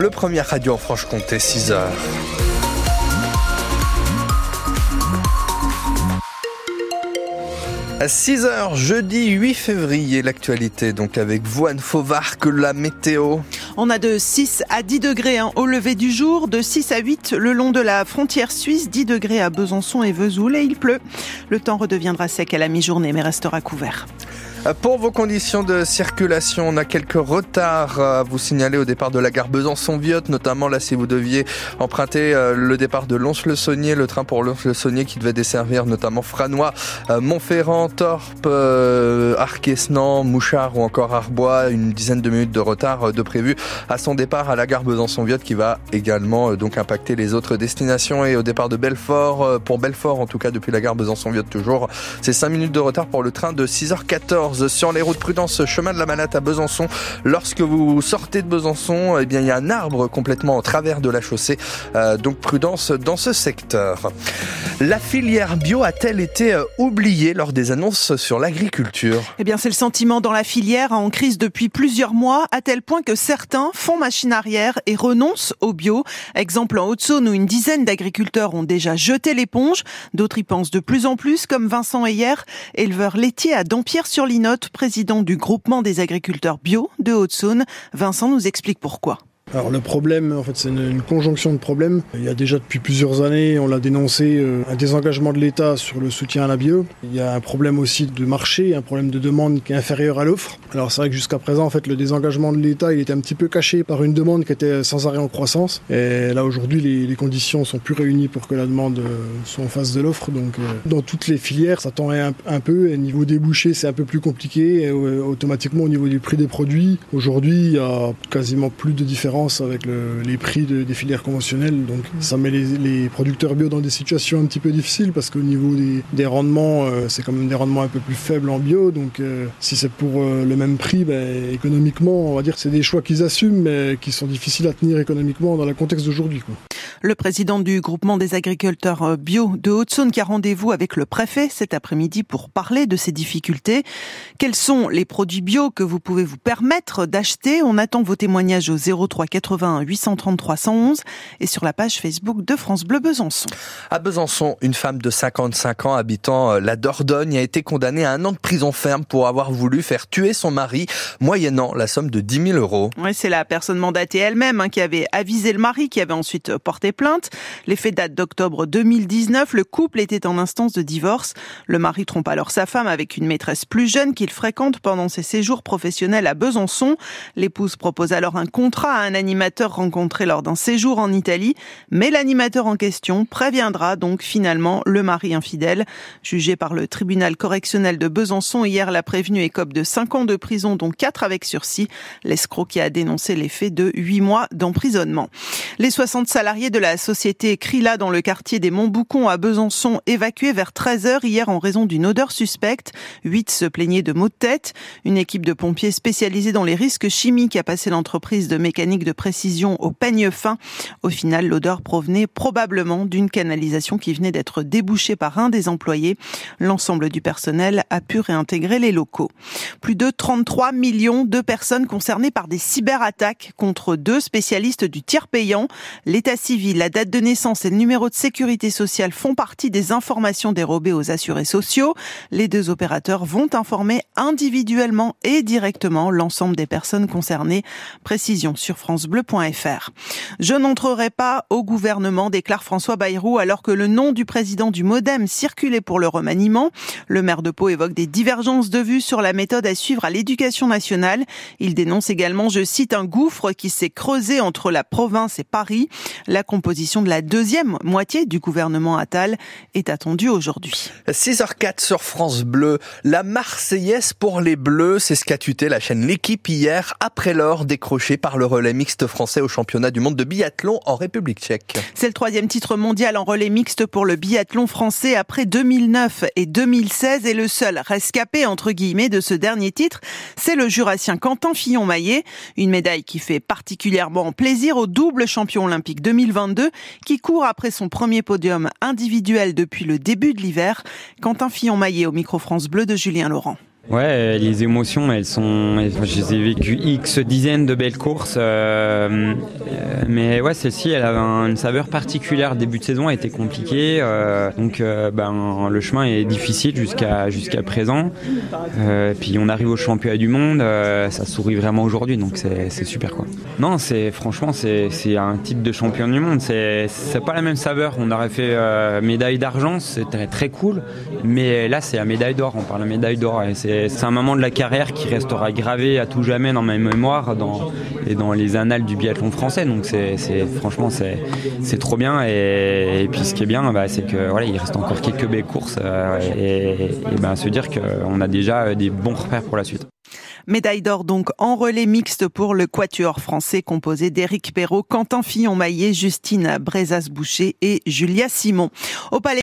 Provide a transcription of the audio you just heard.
Le premier radio en Franche-Comté, 6 heures. À 6h, jeudi 8 février, l'actualité donc avec vous Anne Fauvard que la météo. On a de 6 à 10 degrés hein, au lever du jour, de 6 à 8 le long de la frontière suisse, 10 degrés à Besançon et Vesoul et il pleut. Le temps redeviendra sec à la mi-journée mais restera couvert. Pour vos conditions de circulation, on a quelques retards à vous signaler au départ de la gare Besançon-Viotte, notamment là si vous deviez emprunter euh, le départ de Lons-le-Saunier, le train pour Lons-le-Saunier qui devait desservir notamment Franois, euh, Montferrand, Torpe, euh, Arquesnan, Mouchard ou encore Arbois, une dizaine de minutes de retard de prévu à son départ à la gare Besançon-Viotte qui va également donc impacter les autres destinations. Et au départ de Belfort, pour Belfort en tout cas depuis la gare Besançon-Viotte toujours, c'est 5 minutes de retard pour le train de 6h14 sur les routes prudence chemin de la Malate à Besançon. Lorsque vous sortez de Besançon, eh bien il y a un arbre complètement au travers de la chaussée. Euh, donc prudence dans ce secteur. La filière bio a-t-elle été euh, oubliée lors des annonces sur l'agriculture? Eh bien c'est le sentiment dans la filière en crise depuis plusieurs mois à tel point que certains font machine arrière et renoncent au bio. Exemple en Haute-Saône où une dizaine d'agriculteurs ont déjà jeté l'éponge. D'autres y pensent de plus en plus comme Vincent Heyer, éleveur laitier à Dampierre-sur-Ligny Note, président du groupement des agriculteurs bio de Haute-Saône. Vincent nous explique pourquoi. Alors le problème, en fait, c'est une, conjonction de problèmes. Il y a déjà depuis plusieurs années, on l'a dénoncé, euh, un désengagement de l'État sur le soutien à la bio. Il y a un problème aussi de marché, un problème de demande qui est inférieur à l'offre. Alors c'est vrai que jusqu'à présent, en fait, le désengagement de l'État, il était un petit peu caché par une demande qui était sans arrêt en croissance. Et là aujourd'hui, les, les, conditions sont plus réunies pour que la demande euh, soit en face de l'offre. Donc euh, dans toutes les filières, ça tend un, peu. Et niveau débouché, c'est un peu plus compliqué. Automatiquement, au niveau du prix des produits, aujourd'hui, il y a quasiment plus de différence avec le, les prix de, des filières conventionnelles. Donc ça met les, producteurs bio dans des situations un petit peu difficiles parce qu'au niveau des, des rendements, euh, c'est quand même des rendements un peu plus faibles en bio. Donc euh, si c'est pour euh, le même prix, ben, économiquement, on va dire que c'est des choix qu'ils assument mais qui sont difficiles à tenir économiquement dans le contexte d'aujourd'hui. Le président du groupement des agriculteurs bio de Haute-Saône qui a rendez-vous avec le préfet cet après-midi pour parler de ces difficultés. Quels sont les produits bio que vous pouvez vous permettre d'acheter? On attend vos témoignages au 03 80 833 111 et sur la page Facebook de France Bleu Besançon. À Besançon, une femme de 55 ans habitant euh, la Dordogne a été condamnée à un an de prison ferme pour avoir voulu faire tuer son mari, moyennant la somme de 10 000 euros. Oui, c'est la personne mandatée elle-même hein, qui avait avisé le mari, qui avait ensuite porté plainte. Les faits datent d'octobre 2019. Le couple était en instance de divorce. Le mari trompe alors sa femme avec une maîtresse plus jeune qu'il fréquente pendant ses séjours professionnels à Besançon. L'épouse propose alors un contrat à un animateur rencontré lors d'un séjour en Italie, mais l'animateur en question préviendra donc finalement le mari infidèle. Jugé par le tribunal correctionnel de Besançon hier, la prévenue écope de 5 ans de prison, dont 4 avec sursis. L'escroc qui a dénoncé les faits de 8 mois d'emprisonnement. Les 60 salariés de la société Crila dans le quartier des Montboucons à Besançon évacués vers 13h hier en raison d'une odeur suspecte. 8 se plaignaient de maux de tête. Une équipe de pompiers spécialisée dans les risques chimiques a passé l'entreprise de mécanique de précision au peigne fin. Au final, l'odeur provenait probablement d'une canalisation qui venait d'être débouchée par un des employés. L'ensemble du personnel a pu réintégrer les locaux. Plus de 33 millions de personnes concernées par des cyberattaques contre deux spécialistes du tiers payant. L'état civil, la date de naissance et le numéro de sécurité sociale font partie des informations dérobées aux assurés sociaux. Les deux opérateurs vont informer individuellement et directement l'ensemble des personnes concernées. Précision sur Je n'entrerai pas au gouvernement, déclare François Bayrou, alors que le nom du président du Modem circulait pour le remaniement. Le maire de Pau évoque des divergences de vues sur la méthode à suivre à l'éducation nationale. Il dénonce également, je cite, un gouffre qui s'est creusé entre la province et Paris. La composition de la deuxième moitié du gouvernement Attal est attendue aujourd'hui. 6h04 sur France Bleu. La Marseillaise pour les Bleus, c'est ce qu'a tuté la chaîne L'équipe hier après l'or décroché par le relais mixte français au championnat du monde de biathlon en République tchèque. C'est le troisième titre mondial en relais mixte pour le biathlon français après 2009 et 2016 et le seul rescapé entre guillemets de ce dernier titre, c'est le jurassien Quentin Fillon-Maillet. Une médaille qui fait particulièrement plaisir au double champion olympique 2022 qui court après son premier podium individuel depuis le début de l'hiver. Quentin Fillon-Maillet au micro France Bleu de Julien Laurent. Ouais, les émotions, elles sont. Je les ai vécues X dizaines de belles courses. Euh, mais ouais, celle-ci, elle avait une saveur particulière. Début de saison a été compliqué. Euh, donc, euh, ben, le chemin est difficile jusqu'à jusqu'à présent. puis on arrive au championnat du monde. ça sourit vraiment aujourd'hui. Donc, c'est super quoi. Non, c'est franchement, c'est un type de champion du monde. C'est pas la même saveur. On aurait fait médaille d'argent, c'était très cool. Mais là, c'est la médaille d'or. On parle de médaille d'or. Et c'est c'est un moment de la carrière qui restera gravé à tout jamais dans ma mémoire et dans les annales du biathlon français. Donc c'est, franchement c'est, trop bien. Et, puis ce qui est bien, bah, c'est que voilà, il reste encore quelques belles courses euh, et, bah, se dire qu'on a déjà des bons repères pour la suite. Médaille d'or donc en relais mixte pour le quatuor français composé d'Éric Perrault, Quentin Fillon-Maillet, Justine Brezas-Boucher et Julia Simon. Au palais